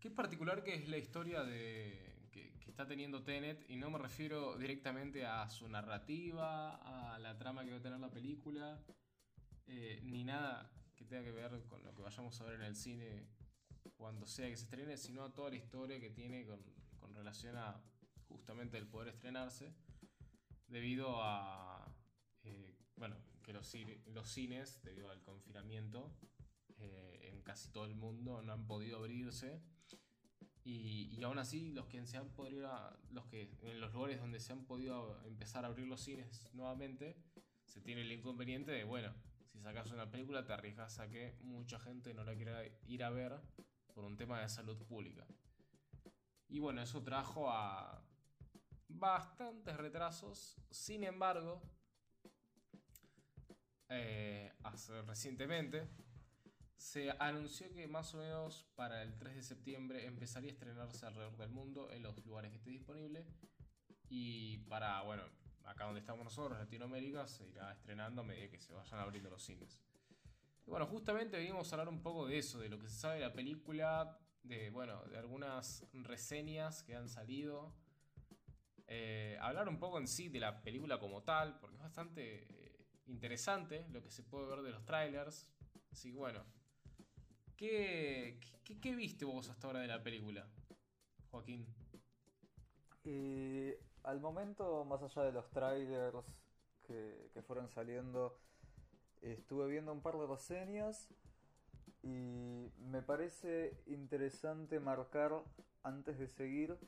Qué particular que es la historia de, que, está teniendo Tenet, y no me refiero directamente a su narrativa, a la trama que va a tener la película, eh, ni nada que tenga que ver con lo que vayamos a ver en el cine cuando sea que se estrene, sino a toda la historia que tiene con, relación a justamente el poder estrenarse, debido a, eh, bueno, que los, cines, debido al confinamiento, eh, en casi todo el mundo no han podido abrirse. Y, aún así, los que se han podido, los que en los lugares donde se han podido empezar a abrir los cines nuevamente, se tiene el inconveniente de, bueno, si sacas una película te arriesgas a que mucha gente no la quiera ir a ver por un tema de salud pública. Y bueno, eso trajo a bastantes retrasos. Sin embargo, eh, hace, recientemente se anunció que más o menos para el 3 de septiembre empezaría a estrenarse alrededor del mundo en los lugares que esté disponible. Y para, bueno, acá donde estamos nosotros, Latinoamérica, se irá estrenando a medida que se vayan abriendo los cines. Y bueno, justamente venimos a hablar un poco de eso, de lo que se sabe de la película, de, bueno, de algunas reseñas que han salido. Eh, hablar un poco en sí de la película como tal, porque es bastante eh, interesante lo que se puede ver de los trailers. Así que bueno, ¿Qué, qué, viste vos hasta ahora de la película, Joaquín? Y al momento, más allá de los trailers que, fueron saliendo, estuve viendo un par de reseñas y me parece interesante marcar antes de seguir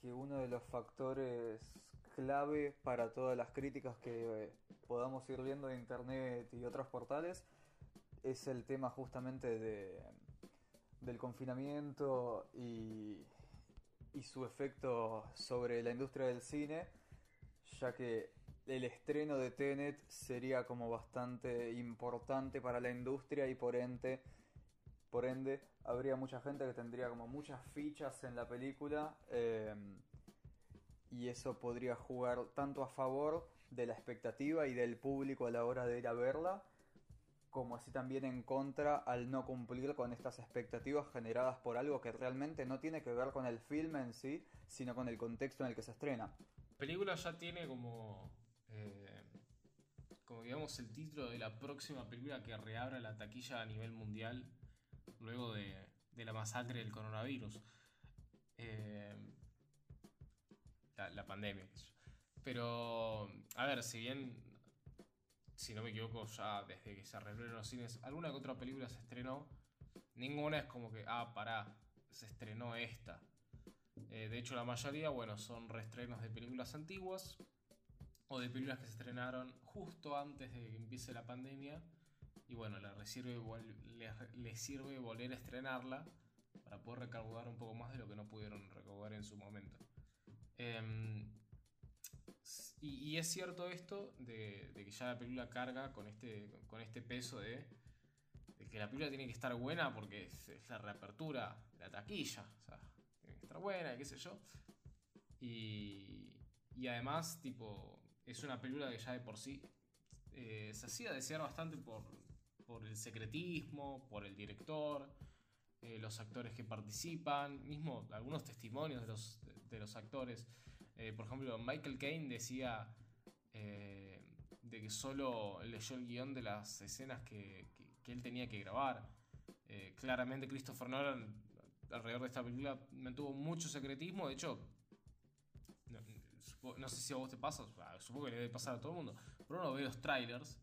que uno de los factores clave para todas las críticas que podamos ir viendo en internet y otros portales es el tema justamente de, del confinamiento y, y su efecto sobre la industria del cine, ya que el estreno de Tenet sería como bastante importante para la industria y por ende, por ende habría mucha gente que tendría como muchas fichas en la película eh, y eso podría jugar tanto a favor de la expectativa y del público a la hora de ir a verla como así también en contra al no cumplir con estas expectativas generadas por algo que realmente no tiene que ver con el filme en sí, sino con el contexto en el que se estrena. La película ya tiene como, eh, como digamos, el título de la próxima película que reabra la taquilla a nivel mundial luego de, la masacre del coronavirus. Eh, la, la pandemia. Pero, a ver, si bien si no me equivoco, ya desde que se arreglaron los cines, alguna que otra película se estrenó. Ninguna es como que, ah, pará, se estrenó esta. Eh, de hecho, la mayoría, bueno, son reestrenos de películas antiguas o de películas que se estrenaron justo antes de que empiece la pandemia. Y bueno, le sirve, le, sirve volver a estrenarla para poder recaudar un poco más de lo que no pudieron recaudar en su momento. Eh, y, es cierto esto de, que ya la película carga con este, con este peso de, que la película tiene que estar buena porque es, la reapertura la taquilla. O sea, tiene que estar buena, qué sé yo. Y, y además, tipo, es una película que ya de por sí eh, se hacía desear bastante por, por el secretismo, por el director. Eh, los actores que participan, mismo algunos testimonios de los, de, los actores. Eh, por ejemplo, Michael Caine decía eh, de que solo leyó el guion de las escenas que, él tenía que grabar. claramente Christopher Nolan alrededor de esta película mantuvo mucho secretismo, de hecho... No, sé si a vos te pasa, supongo que le debe pasar a todo el mundo, pero uno ve los trailers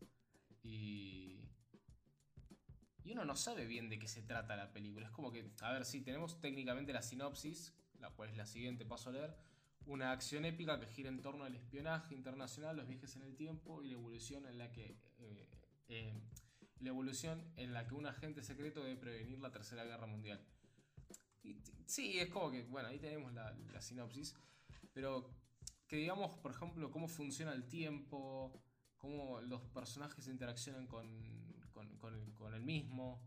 y, y uno no sabe bien de qué se trata la película. Es como que, a ver, sí, tenemos técnicamente la sinopsis, la cual es la siguiente, paso a leer. Una acción épica que gira en torno al espionaje internacional, los viajes en el tiempo y la evolución en la que... Eh, eh, la evolución en la que un agente secreto debe prevenir la Tercera Guerra Mundial. sí, es como que, bueno, ahí tenemos la, la sinopsis. Pero que digamos, por ejemplo, cómo funciona el tiempo, cómo los personajes interaccionan con, con, el, mismo,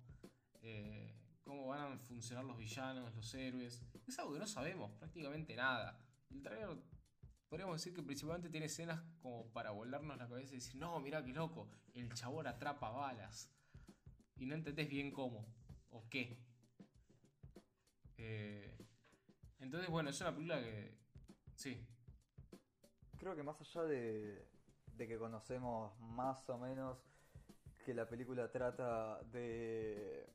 eh, cómo van a funcionar los villanos, los héroes. Es algo que no sabemos prácticamente nada. El trailer podríamos decir que principalmente tiene escenas como para volarnos la cabeza y decir, no, mira qué loco, el chabón atrapa balas. Y no entendés bien cómo o qué. Eh, entonces, bueno, es una película que. Sí. Creo que más allá de, de que conocemos más o menos que la película trata de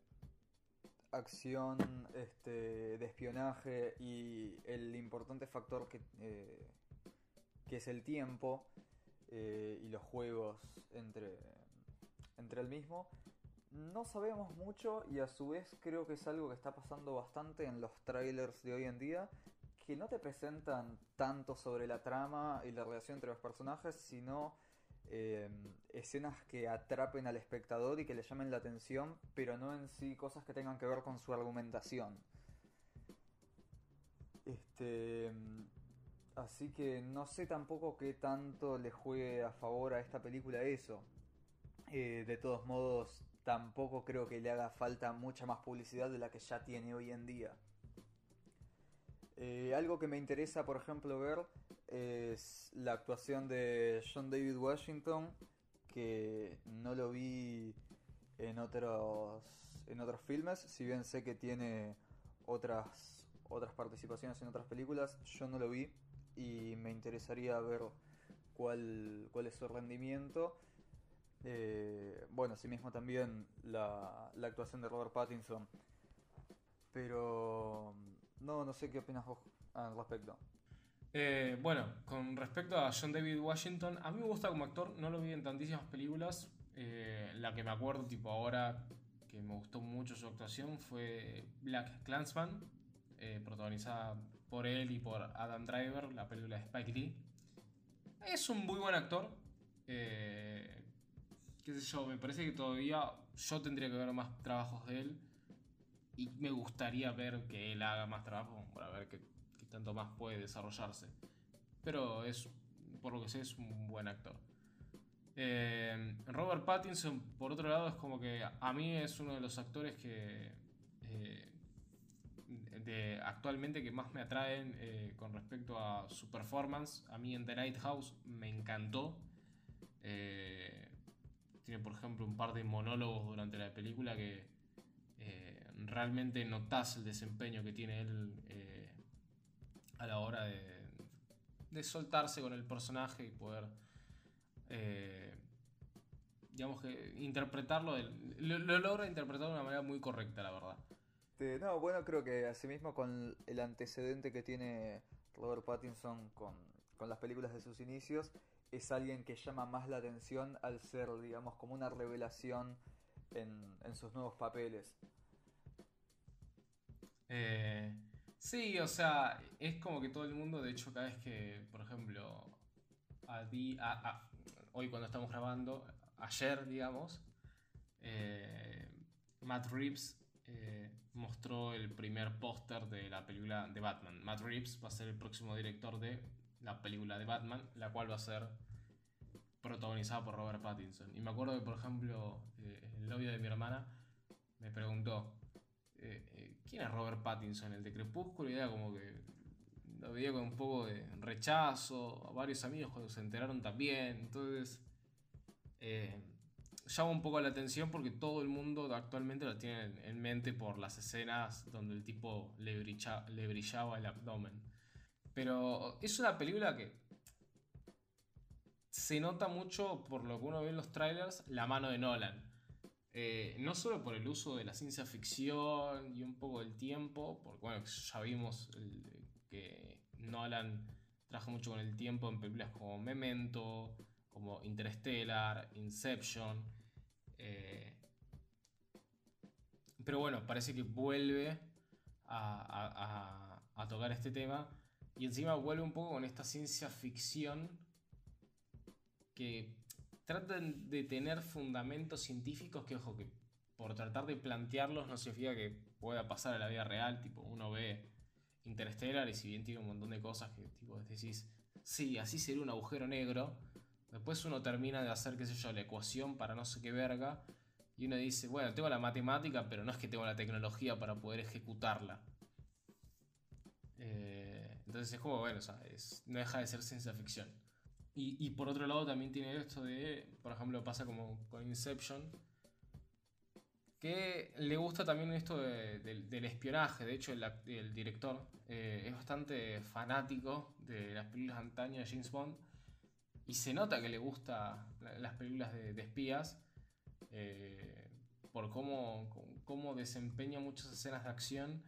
acción, este, de espionaje y el importante factor que, eh, que es el tiempo eh, y los juegos entre, entre el mismo. No sabemos mucho y a su vez creo que es algo que está pasando bastante en los trailers de hoy en día, que no te presentan tanto sobre la trama y la relación entre los personajes, sino eh, escenas que atrapen al espectador y que le llamen la atención, pero no en sí cosas que tengan que ver con su argumentación. Este, así que no sé tampoco qué tanto le juegue a favor a esta película eso. Eh, de todos modos, tampoco creo que le haga falta mucha más publicidad de la que ya tiene hoy en día. Eh, algo que me interesa, por ejemplo, ver es la actuación de John David Washington, que no lo vi en otros en otros filmes, si bien sé que tiene otras otras participaciones en otras películas, yo no lo vi y me interesaría ver cuál, cuál es su rendimiento. Eh, bueno, asimismo también la, la actuación de Robert Pattinson. Pero no, no sé qué opinas vos al respecto. Eh, bueno, con respecto a John David Washington, a mí me gusta como actor, no lo vi en tantísimas películas. Eh, la que me acuerdo, tipo ahora, que me gustó mucho su actuación fue Black Clansman, eh, protagonizada por él y por Adam Driver, la película de Spike Lee. Es un muy buen actor. qué sé yo, me parece que todavía yo tendría que ver más trabajos de él. Y me gustaría ver que él haga más trabajo para ver qué tanto más puede desarrollarse. Pero es, por lo que sé, es un buen actor. Eh, Robert Pattinson, por otro lado, es como que a mí es uno de los actores que eh, de, actualmente que más me atraen eh, con respecto a su performance. A mí en The Lighthouse me encantó. tiene, por ejemplo, un par de monólogos durante la película que realmente notas el desempeño que tiene él a la hora de, de soltarse con el personaje y poder, eh, digamos que interpretarlo, lo, logra interpretar de una manera muy correcta, la verdad. no, bueno, creo que asimismo con el antecedente que tiene Robert Pattinson con, con las películas de sus inicios, es alguien que llama más la atención al ser, digamos, como una revelación en, en sus nuevos papeles. Eh, Sí, o sea, es como que todo el mundo, de hecho, cada vez que, por ejemplo, hoy cuando estamos grabando, ayer, digamos, eh, Matt Reeves eh, mostró el primer póster de la película de Batman. Matt Reeves va a ser el próximo director de la película de Batman, la cual va a ser protagonizada por Robert Pattinson. Y me acuerdo que, por ejemplo, eh, el novio de mi hermana me preguntó, ¿quién es Robert Pattinson? El de Crepúsculo, y era como que lo veía con un poco de rechazo, a varios amigos cuando se enteraron también, entonces eh, llama un poco la atención porque todo el mundo actualmente lo tiene en mente por las escenas donde el tipo le, le brillaba el abdomen. Pero es una película que se nota mucho por lo que uno ve en los trailers la mano de Nolan. Eh, no solo por el uso de la ciencia ficción y un poco del tiempo, porque bueno, ya vimos que Nolan trabaja mucho con el tiempo en películas como Memento, como Interstellar, Inception. Eh, pero bueno, parece que vuelve a, a, tocar este tema y encima vuelve un poco con esta ciencia ficción que tratan de tener fundamentos científicos que, ojo, que por tratar de plantearlos no significa que pueda pasar a la vida real. Tipo, uno ve Interstellar y bien tiene un montón de cosas que tipo, decís, sí, así sería un agujero negro. Después uno termina de hacer, qué sé yo, la ecuación para no sé qué verga. Y uno dice, bueno, tengo la matemática, pero no es que tengo la tecnología para poder ejecutarla. Eh, entonces es como, bueno, no deja de ser ciencia ficción. Y, por otro lado también tiene esto de, por ejemplo, pasa como con Inception, que le gusta también esto del espionaje. De hecho, el, director eh, es bastante fanático de las películas antañas de James Bond. Y se nota que le gusta las películas de, espías eh, por cómo, cómo, desempeña muchas escenas de acción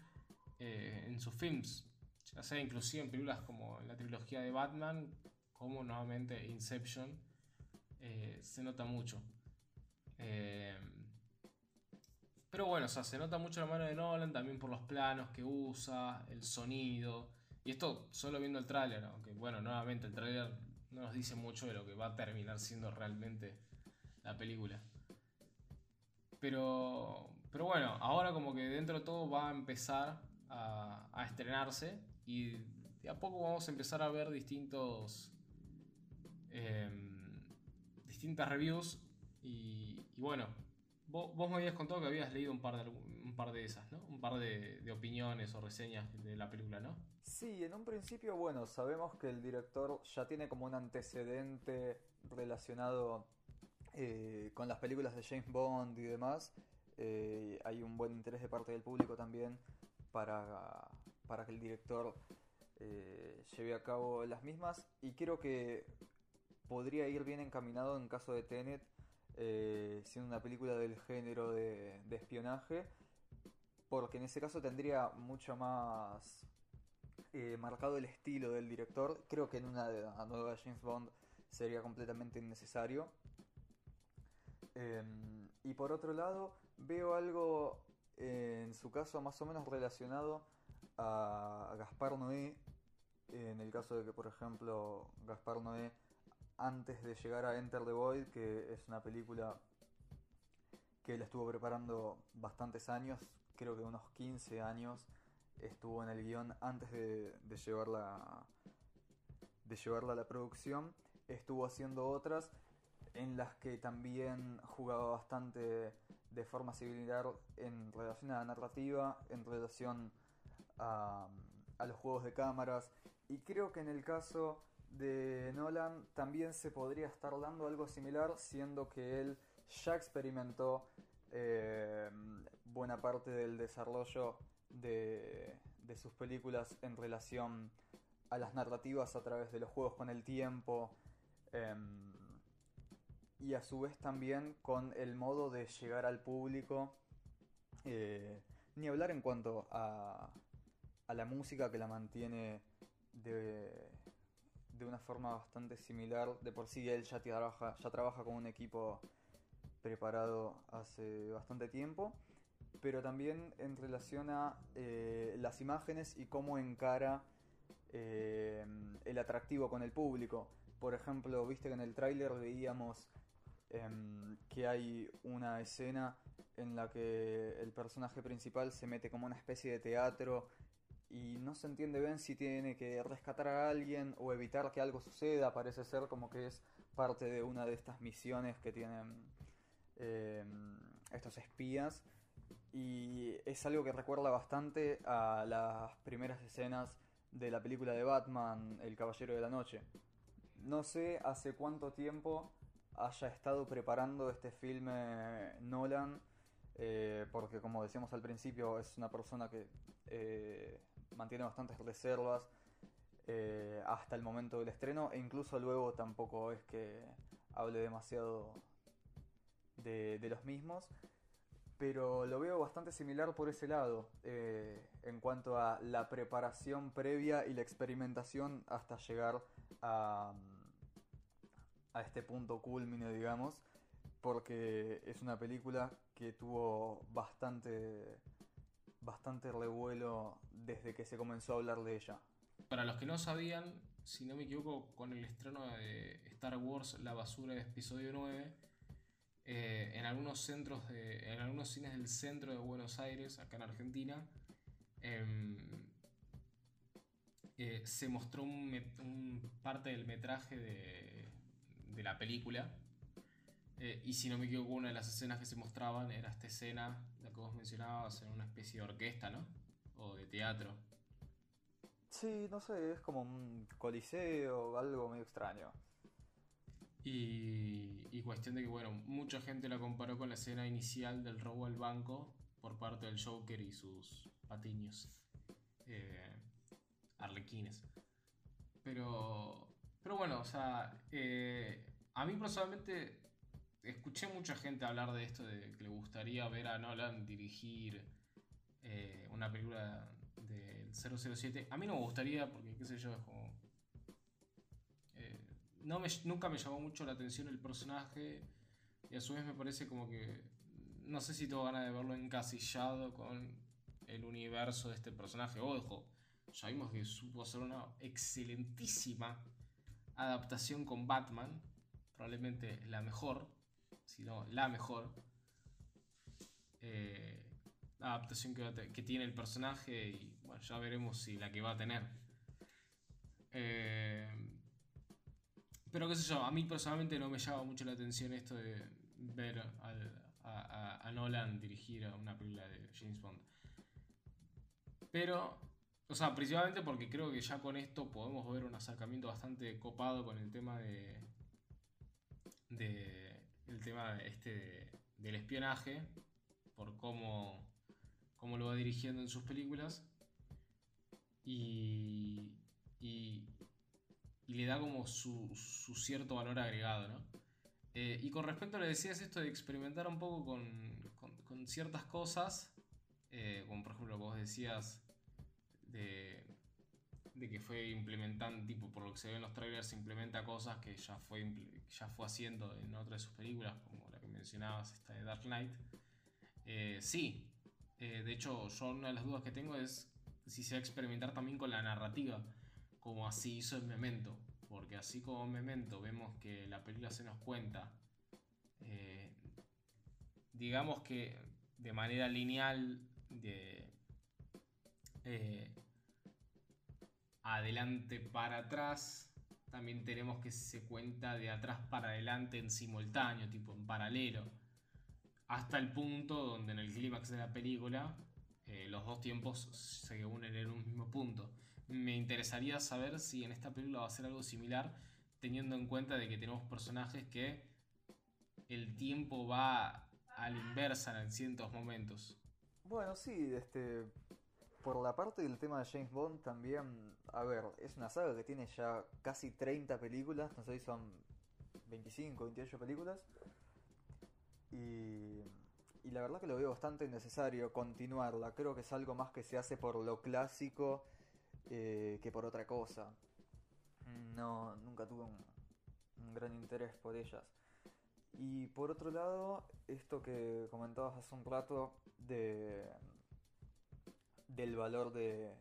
eh, en sus films. Ya sea inclusive en películas como la trilogía de Batman, como nuevamente Inception, se nota mucho. Pero bueno, o sea, se nota mucho la mano de Nolan también por los planos que usa, el sonido. Y esto solo viendo el tráiler, aunque bueno, nuevamente el tráiler no nos dice mucho de lo que va a terminar siendo realmente la película. Pero, pero bueno, ahora como que dentro de todo va a empezar a, estrenarse y de a poco vamos a empezar a ver distintos... Em, distintas reviews y, bueno, Vos, me habías contado que habías leído un par de, un par de esas, ¿no? Un par de, opiniones o reseñas de la película, ¿no? Sí, en un principio, bueno, sabemos que el director ya tiene como un antecedente relacionado eh, con las películas de James Bond y demás. Eh, hay un buen interés de parte del público también para, para que el director eh, lleve a cabo las mismas. Y creo que podría ir bien encaminado en caso de Tenet eh, siendo una película del género de, espionaje, porque en ese caso tendría mucho más eh, marcado el estilo del director. Creo que en una de nueva James Bond sería completamente innecesario. Em, y por otro lado, veo algo en su caso más o menos relacionado a Gaspar Noé, en el caso de que, por ejemplo, Gaspar Noé antes de llegar a Enter the Void, que es una película que él estuvo preparando bastantes años, creo que unos 15 años estuvo en el guion antes de, llevarla de llevarla a la producción. Estuvo haciendo otras en las que también jugaba bastante de forma similar en relación a la narrativa, en relación a, a los juegos de cámaras. Y creo que en el caso de Nolan también se podría estar dando algo similar, siendo que él ya experimentó eh, buena parte del desarrollo de, sus películas en relación a las narrativas a través de los juegos con el tiempo em, y a su vez también con el modo de llegar al público. Eh, ni hablar en cuanto a, a la música que la mantiene de, de una forma bastante similar. De por sí él ya trabaja, ya trabaja con un equipo preparado hace bastante tiempo, pero también en relación a eh, las imágenes y cómo encara eh, el atractivo con el público. Por ejemplo, viste que en el tráiler veíamos em, que hay una escena en la que el personaje principal se mete como una especie de teatro y no se entiende bien si tiene que rescatar a alguien o evitar que algo suceda. Parece ser como que es parte de una de estas misiones que tienen eh, estos espías. Y es algo que recuerda bastante a las primeras escenas de la película de Batman, El Caballero de la Noche. No sé hace cuánto tiempo haya estado preparando este filme Nolan, eh, porque como decíamos al principio, es una persona que eh, mantiene bastantes reservas eh, hasta el momento del estreno e incluso luego tampoco es que hable demasiado de, los mismos. Pero lo veo bastante similar por ese lado, eh, en cuanto a la preparación previa y la experimentación hasta llegar a, a este punto culmine, digamos, porque es una película que tuvo bastante bastante revuelo desde que se comenzó a hablar de ella. Para los que no sabían, si no me equivoco, con el estreno de Star Wars La Basura de episodio 9, eh, en algunos centros, de, en algunos cines del centro de Buenos Aires, acá en Argentina, em, eh, se mostró un, parte del metraje de, de la película. Eh, y si no me equivoco, una de las escenas que se mostraban era esta escena vos mencionabas, en una especie de orquesta, ¿no? O de teatro. Sí, no sé, es como un coliseo, algo medio extraño. Y, y cuestión de que, bueno, mucha gente la comparó con la escena inicial del robo al banco por parte del Joker y sus patiños eh, arlequines. Pero, pero bueno, o sea, eh, a mí personalmente escuché mucha gente hablar de esto, de que le gustaría ver a Nolan dirigir eh, una película del 007. A mí no me gustaría porque, qué sé yo, es como... eh, no nunca me llamó mucho la atención el personaje y a su vez me parece como que... No sé si tengo ganas de verlo encasillado con el universo de este personaje. Ojo, ya vimos que supo hacer una excelentísima adaptación con Batman. Probablemente la mejor, si no la mejor. eh, adaptación que, tiene el personaje y bueno, ya veremos si la que va a tener. Eh, pero qué sé yo, a mí personalmente no me llama mucho la atención esto de ver a, a- Nolan dirigir una película de James Bond. Pero, o sea, principalmente porque creo que ya con esto podemos ver un acercamiento bastante copado con el tema de. de el tema este de- del espionaje, por cómo, cómo lo va dirigiendo en sus películas. Y, y, le da como su, su cierto valor agregado, ¿no? Eh, y con respecto a lo que decías, esto de experimentar un poco con, con- con ciertas cosas, eh, como por ejemplo lo que vos decías de, de que fue implementando, tipo por lo que se ve en los trailers, implementa cosas que ya fue, ya fue haciendo en otras de sus películas, como la que mencionabas, esta de Dark Knight. Eh, sí, Eh, de hecho, yo una de las dudas que tengo es si se va a experimentar también con la narrativa, como así hizo en Memento. Porque así como en Memento vemos que la película se nos cuenta, eh, digamos que de manera lineal, de adelante para atrás, también tenemos que se cuenta de atrás para adelante en simultáneo, tipo en paralelo hasta el punto donde en el clímax de la película eh, los dos tiempos se unen en un mismo punto. Me interesaría saber si en esta película va a ser algo similar, teniendo en cuenta de que tenemos personajes que el tiempo va a la inversa en ciertos momentos. Bueno, sí, este. Por la parte del tema de James Bond también, a ver, es una saga que tiene ya casi 30 películas, no sé si son 25, 28 películas. Y, y la verdad que lo veo bastante necesario continuarla. Creo que es algo más que se hace por lo clásico eh, que por otra cosa. No, nunca tuve un, un gran interés por ellas. Y por otro lado, esto que comentabas hace un rato de del valor de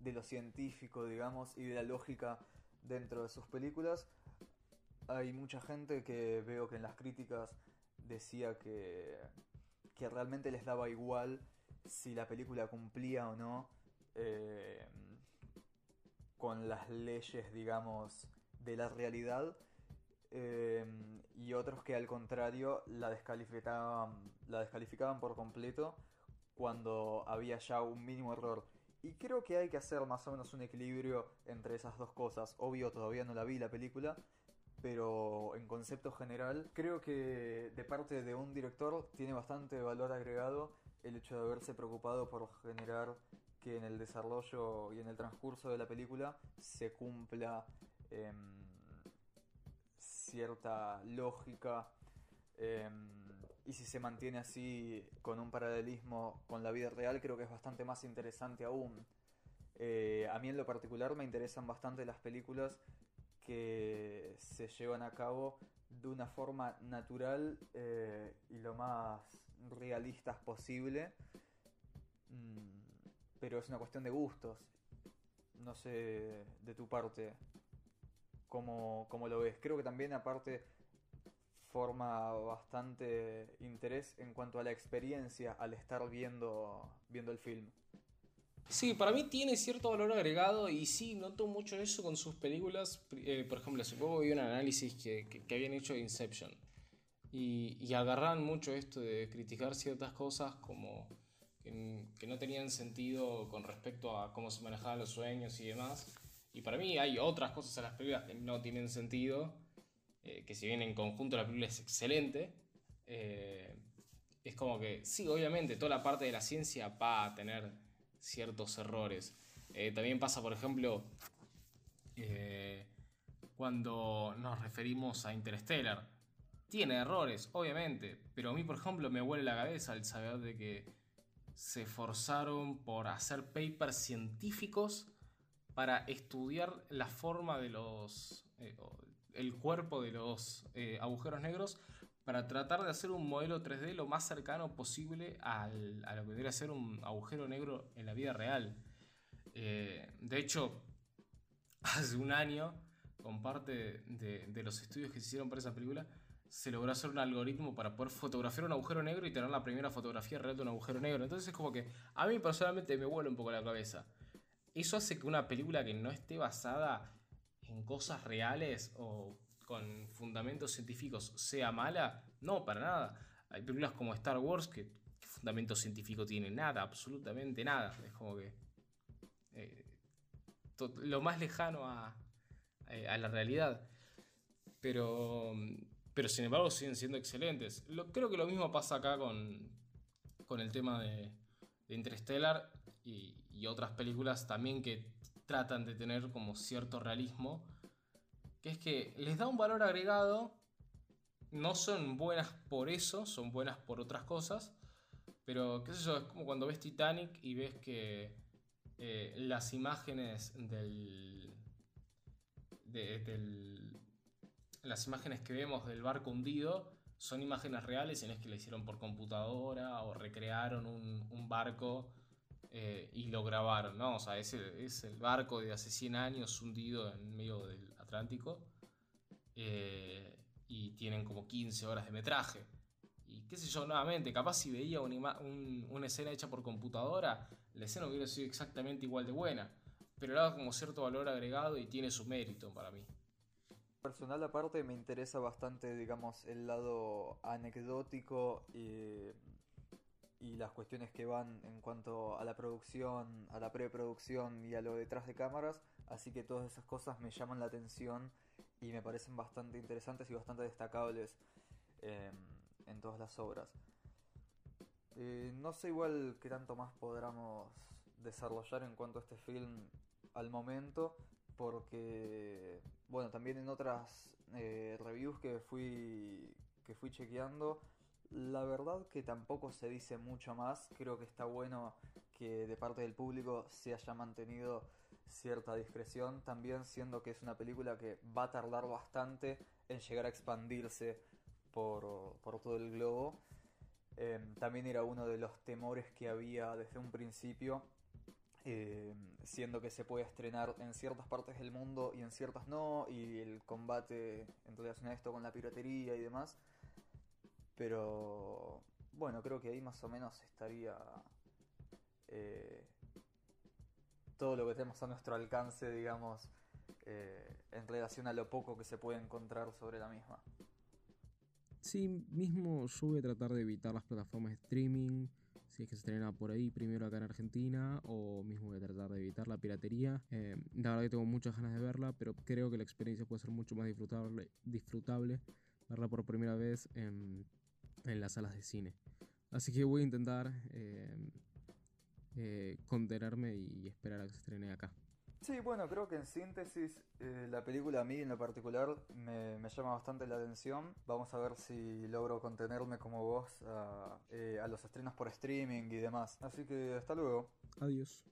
de lo científico, digamos, y de la lógica dentro de sus películas. Hay mucha gente que veo que en las críticas decía que que realmente les daba igual si la película cumplía o no eh, con las leyes, digamos, de la realidad eh, y otros que al contrario la descalificaban, la descalificaban por completo cuando había ya un mínimo error. Y creo que hay que hacer más o menos un equilibrio entre esas dos cosas. Obvio, todavía no la vi la película, pero en concepto general creo que de parte de un director tiene bastante valor agregado el hecho de haberse preocupado por generar que en el desarrollo y en el transcurso de la película se cumpla em, cierta lógica em, y si se mantiene así con un paralelismo con la vida real creo que es bastante más interesante aún. Eh, a mí en lo particular me interesan bastante las películas que se llevan a cabo de una forma natural eh, y lo más realistas posible. Mm, pero es una cuestión de gustos. No sé de tu parte cómo, cómo lo ves. Creo que también aparte forma bastante interés en cuanto a la experiencia al estar viendo, viendo el film. Sí, para mí tiene cierto valor agregado y sí, noto mucho eso con sus películas. Eh, por ejemplo, hace poco vi un análisis que, que- habían hecho de Inception y, y agarran mucho esto de criticar ciertas cosas como que, que no tenían sentido con respecto a cómo se manejaban los sueños y demás. Y para mí hay otras cosas en las películas que no tienen sentido eh, que si bien en conjunto la película es excelente, eh, es como que, sí, obviamente, toda la parte de la ciencia va a tener ciertos errores. Eh, también pasa, por ejemplo, cuando nos referimos a Interstellar. Tiene errores, obviamente, pero a mí, por ejemplo, me huele la cabeza el saber de que se esforzaron por hacer papers científicos para estudiar la forma de los. El cuerpo de los eh, agujeros negros para tratar de hacer un modelo 3D lo más cercano posible al, a lo que debería ser un agujero negro en la vida real. Eh, de hecho, hace un año, con parte de, los estudios que se hicieron para esa película, se logró hacer un algoritmo para poder fotografiar un agujero negro y tener la primera fotografía real de un agujero negro. Entonces es como que a mí personalmente me vuela un poco la cabeza. ¿Eso hace que una película que no esté basada en cosas reales o con fundamentos científicos sea mala? No, para nada. Hay películas como Star Wars que, fundamento científico tiene nada, absolutamente nada. Es como que eh, lo más lejano a, eh, a la realidad. Pero pero sin embargo siguen siendo excelentes. creo que lo mismo pasa acá con, con el tema de, de Interstellar y, otras películas también que tratan de tener como cierto realismo, que es que les da un valor agregado, no son buenas por eso, son buenas por otras cosas, pero qué sé yo, es como cuando ves Titanic y ves que eh, las imágenes del, las imágenes que vemos del barco hundido son imágenes reales en es que la hicieron por computadora o recrearon un, barco eh, y lo grabaron, ¿no? O sea, es el barco de hace 100 años hundido en medio del Atlántico eh, y tienen como 15 horas de metraje. Y qué sé yo, nuevamente, capaz si veía una escena hecha por computadora, la escena hubiera sido exactamente igual de buena, pero le da como cierto valor agregado y tiene su mérito para mí personal aparte me interesa bastante, digamos, el lado anecdótico y, las cuestiones que van en cuanto a la producción, a la preproducción y a lo detrás de cámaras, así que todas esas cosas me llaman la atención y me parecen bastante interesantes y bastante destacables em, en todas las obras. Eh, no sé igual qué tanto más podamos desarrollar en cuanto a este film al momento, porque, bueno, también en otras eh, reviews que fui, que fui chequeando, la verdad que tampoco se dice mucho más. Creo que está bueno que de parte del público se haya mantenido cierta discreción, también siendo que es una película que va a tardar bastante en llegar a expandirse por, todo el globo. Em, también era uno de los temores que había desde un principio eh, siendo que se puede estrenar en ciertas partes del mundo y en ciertas no, y el combate en relación a esto con la piratería y demás. Pero bueno, creo que ahí más o menos estaría eh, todo lo que tenemos a nuestro alcance, digamos, eh, en relación a lo poco que se puede encontrar sobre la misma. Sí, mismo yo voy a tratar de evitar las plataformas de streaming si es que se estrena por ahí primero acá en Argentina o mismo voy a tratar de evitar la piratería. Eh, la verdad que tengo muchas ganas de verla, pero creo que la experiencia puede ser mucho más disfrutable, disfrutable verla por primera vez en, en las salas de cine. Así que voy a intentar eh, eh, contenerme y esperar a que se estrene acá. Sí, bueno, creo que en síntesis eh, la película a mí en lo particular me, llama bastante la atención. Vamos a ver si logro contenerme como vos a, eh, a los estrenos por streaming y demás. Así que hasta luego. Adiós.